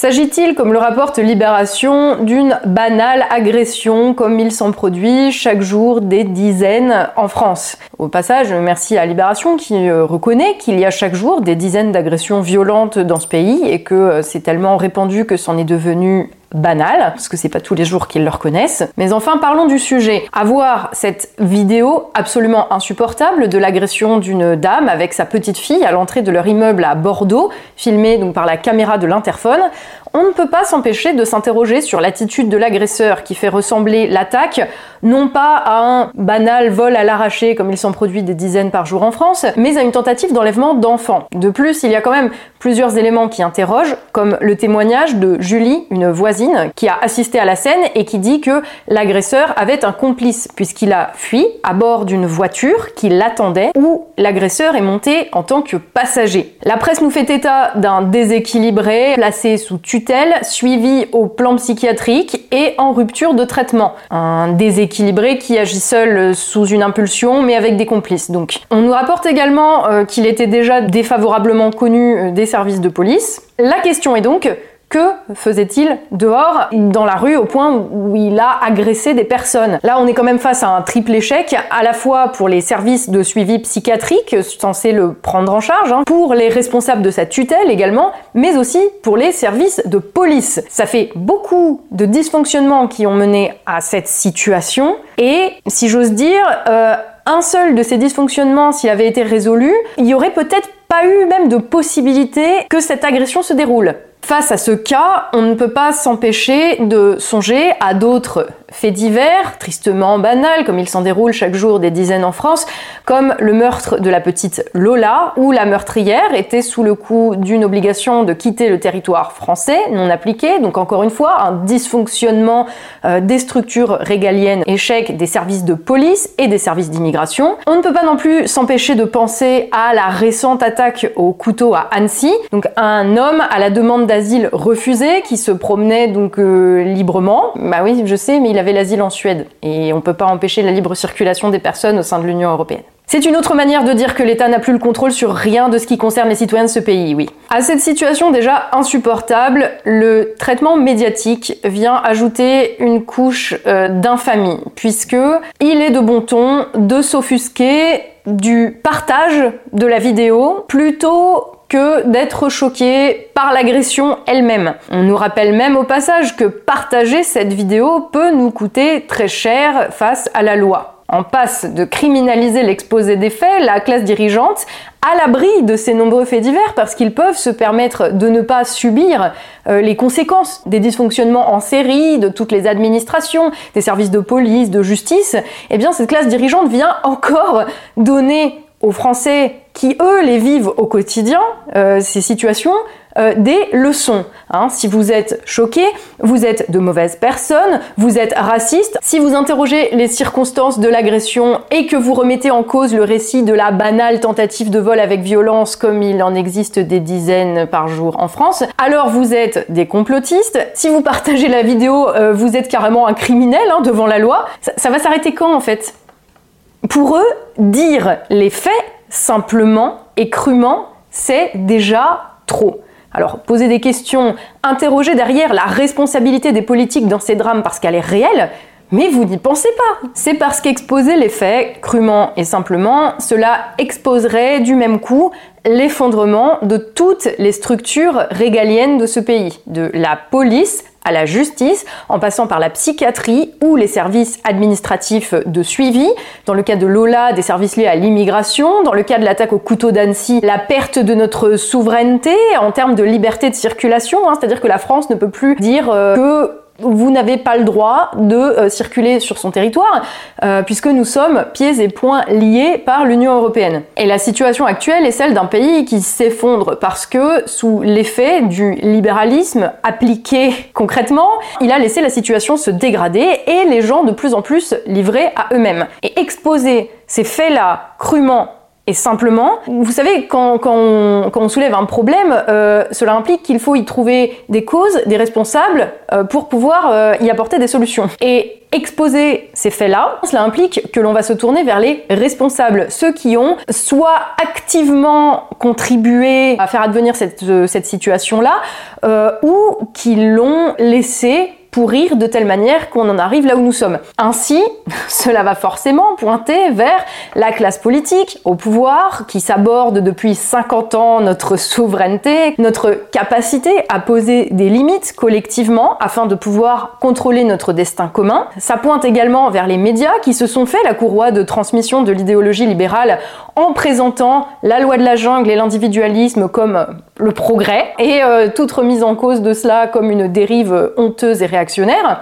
S'agit-il, comme le rapporte Libération, d'une banale agression comme il s'en produit chaque jour des dizaines en France? Au passage, merci à Libération qui euh, reconnaît qu'il y a chaque jour des dizaines d'agressions violentes dans ce pays et que euh, c'est tellement répandu que c'en est devenu banal, parce que c'est pas tous les jours qu'ils le reconnaissent. Mais enfin, parlons du sujet. Avoir cette vidéo absolument insupportable de l'agression d'une dame avec sa petite fille à l'entrée de leur immeuble à Bordeaux, filmée donc par la caméra de l'interphone, on ne peut pas s'empêcher de s'interroger sur l'attitude de l'agresseur qui fait ressembler l'attaque non pas à un banal vol à l'arraché comme il s'en produit des dizaines par jour en France, mais à une tentative d'enlèvement d'enfants. De plus, il y a quand même plusieurs éléments qui interrogent, comme le témoignage de Julie, une voisine, qui a assisté à la scène et qui dit que l'agresseur avait un complice puisqu'il a fui à bord d'une voiture qui l'attendait où l'agresseur est monté en tant que passager. La presse nous fait état d'un déséquilibré placé sous tutelle suivi au plan psychiatrique et en rupture de traitement. Un déséquilibré qui agit seul sous une impulsion mais avec des complices. Donc, on nous rapporte également euh, qu'il était déjà défavorablement connu euh, des services de police. La question est donc que faisait-il dehors, dans la rue, au point où il a agressé des personnes Là, on est quand même face à un triple échec, à la fois pour les services de suivi psychiatrique censés le prendre en charge, hein, pour les responsables de sa tutelle également, mais aussi pour les services de police. Ça fait beaucoup de dysfonctionnements qui ont mené à cette situation, et si j'ose dire, euh, un seul de ces dysfonctionnements, s'il avait été résolu, il y aurait peut-être pas eu même de possibilité que cette agression se déroule. Face à ce cas, on ne peut pas s'empêcher de songer à d'autres faits divers, tristement banals, comme il s'en déroule chaque jour des dizaines en France, comme le meurtre de la petite Lola, où la meurtrière était sous le coup d'une obligation de quitter le territoire français non appliqué, donc encore une fois un dysfonctionnement euh, des structures régaliennes, échec des services de police et des services d'immigration. On ne peut pas non plus s'empêcher de penser à la récente attaque au couteau à Annecy, donc un homme à la demande d'asile refusé qui se promenait donc euh, librement. Bah oui, je sais, mais il avait l'asile en Suède et on peut pas empêcher la libre circulation des personnes au sein de l'Union européenne. C'est une autre manière de dire que l'État n'a plus le contrôle sur rien de ce qui concerne les citoyens de ce pays, oui. À cette situation déjà insupportable, le traitement médiatique vient ajouter une couche euh, d'infamie, puisque il est de bon ton de s'offusquer du partage de la vidéo plutôt que d'être choqué par l'agression elle-même. On nous rappelle même au passage que partager cette vidéo peut nous coûter très cher face à la loi. En passe de criminaliser l'exposé des faits, la classe dirigeante à l'abri de ces nombreux faits divers parce qu'ils peuvent se permettre de ne pas subir euh, les conséquences des dysfonctionnements en série de toutes les administrations, des services de police, de justice, eh bien cette classe dirigeante vient encore donner aux Français qui, eux, les vivent au quotidien, euh, ces situations, euh, des leçons. Hein. Si vous êtes choqué, vous êtes de mauvaise personne, vous êtes raciste. Si vous interrogez les circonstances de l'agression et que vous remettez en cause le récit de la banale tentative de vol avec violence comme il en existe des dizaines par jour en France, alors vous êtes des complotistes. Si vous partagez la vidéo, euh, vous êtes carrément un criminel hein, devant la loi. ça va s'arrêter quand en fait? Pour eux, dire les faits simplement et crûment, c'est déjà trop. Alors, poser des questions, interroger derrière la responsabilité des politiques dans ces drames parce qu'elle est réelle, mais vous n'y pensez pas. C'est parce qu'exposer les faits, crûment et simplement, cela exposerait du même coup l'effondrement de toutes les structures régaliennes de ce pays, de la police à la justice, en passant par la psychiatrie ou les services administratifs de suivi. Dans le cas de Lola, des services liés à l'immigration. Dans le cas de l'attaque au couteau d'Annecy, la perte de notre souveraineté en termes de liberté de circulation. Hein. C'est-à-dire que la France ne peut plus dire euh, que vous n'avez pas le droit de euh, circuler sur son territoire euh, puisque nous sommes pieds et poings liés par l'Union européenne. Et la situation actuelle est celle d'un pays qui s'effondre parce que sous l'effet du libéralisme appliqué concrètement, il a laissé la situation se dégrader et les gens de plus en plus livrés à eux-mêmes. Et exposer ces faits-là crûment et simplement. Vous savez, quand, on, soulève un problème, euh, cela implique qu'il faut y trouver des causes, des responsables, euh, pour pouvoir euh, y apporter des solutions. Et exposer ces faits-là, cela implique que l'on va se tourner vers les responsables, ceux qui ont soit activement contribué à faire advenir cette, cette situation-là, ou qui l'ont laissé pourrir de telle manière qu'on en arrive là où nous sommes. Ainsi, cela va forcément pointer vers la classe politique au pouvoir qui s'aborde depuis 50 ans notre souveraineté, notre capacité à poser des limites collectivement afin de pouvoir contrôler notre destin commun. Ça pointe également vers les médias qui se sont fait la courroie de transmission de l'idéologie libérale en présentant la loi de la jungle et l'individualisme comme le progrès et euh, toute remise en cause de cela comme une dérive honteuse et réactionnaire.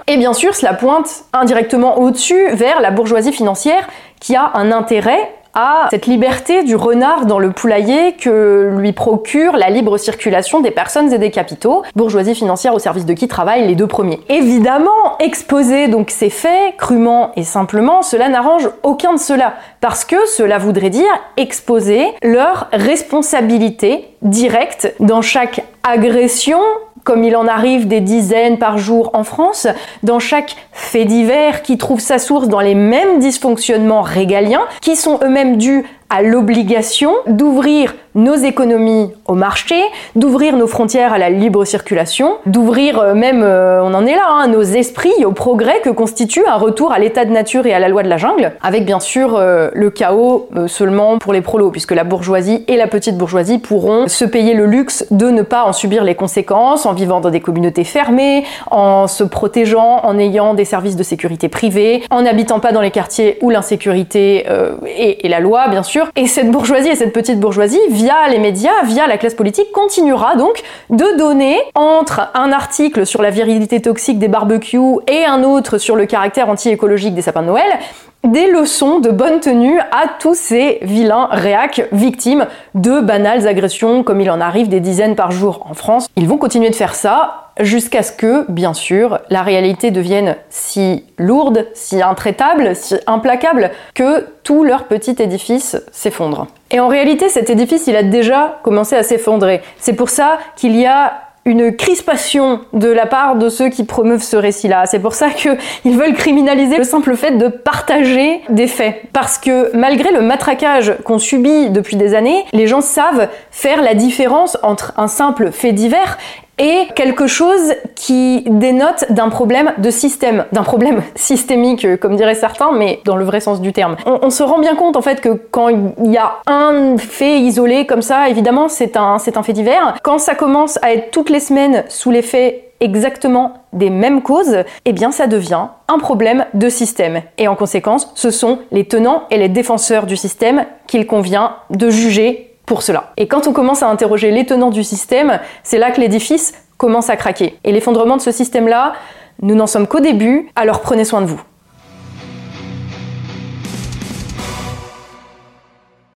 Et bien sûr, cela pointe indirectement au-dessus vers la bourgeoisie financière qui a un intérêt à cette liberté du renard dans le poulailler que lui procure la libre circulation des personnes et des capitaux, bourgeoisie financière au service de qui travaillent les deux premiers. Évidemment, exposer donc ces faits crûment et simplement, cela n'arrange aucun de cela, parce que cela voudrait dire exposer leur responsabilité directe dans chaque agression comme il en arrive des dizaines par jour en France, dans chaque fait divers qui trouve sa source dans les mêmes dysfonctionnements régaliens, qui sont eux-mêmes dus à l'obligation d'ouvrir nos économies au marché, d'ouvrir nos frontières à la libre circulation, d'ouvrir euh, même, euh, on en est là, hein, nos esprits au progrès que constitue un retour à l'état de nature et à la loi de la jungle, avec bien sûr euh, le chaos seulement pour les prolos, puisque la bourgeoisie et la petite bourgeoisie pourront se payer le luxe de ne pas en subir les conséquences en vivant dans des communautés fermées, en se protégeant, en ayant des services de sécurité privés, en n'habitant pas dans les quartiers où l'insécurité et la loi, bien sûr, et cette bourgeoisie et cette petite bourgeoisie, via les médias, via la classe politique, continuera donc de donner entre un article sur la virilité toxique des barbecues et un autre sur le caractère anti-écologique des sapins de Noël, des leçons de bonne tenue à tous ces vilains réacs victimes de banales agressions comme il en arrive des dizaines par jour en France. Ils vont continuer de faire ça jusqu'à ce que, bien sûr, la réalité devienne si lourde, si intraitable, si implacable, que tout leur petit édifice s'effondre. Et en réalité, cet édifice, il a déjà commencé à s'effondrer. C'est pour ça qu'il y a une crispation de la part de ceux qui promeuvent ce récit-là. C'est pour ça qu'ils veulent criminaliser le simple fait de partager des faits. Parce que malgré le matraquage qu'on subit depuis des années, les gens savent faire la différence entre un simple fait divers et quelque chose qui dénote d'un problème de système, d'un problème systémique, euh, comme diraient certains, mais dans le vrai sens du terme. On, se rend bien compte en fait que quand il y a un fait isolé comme ça, évidemment c'est un, c'est un fait divers. Quand ça commence à être toutes les semaines sous l'effet exactement des mêmes causes, eh bien ça devient un problème de système. Et en conséquence, ce sont les tenants et les défenseurs du système qu'il convient de juger Et quand on commence à interroger les tenants du système, c'est là que l'édifice commence à craquer. Et l'effondrement de ce système-là, nous n'en sommes qu'au début, alors prenez soin de vous.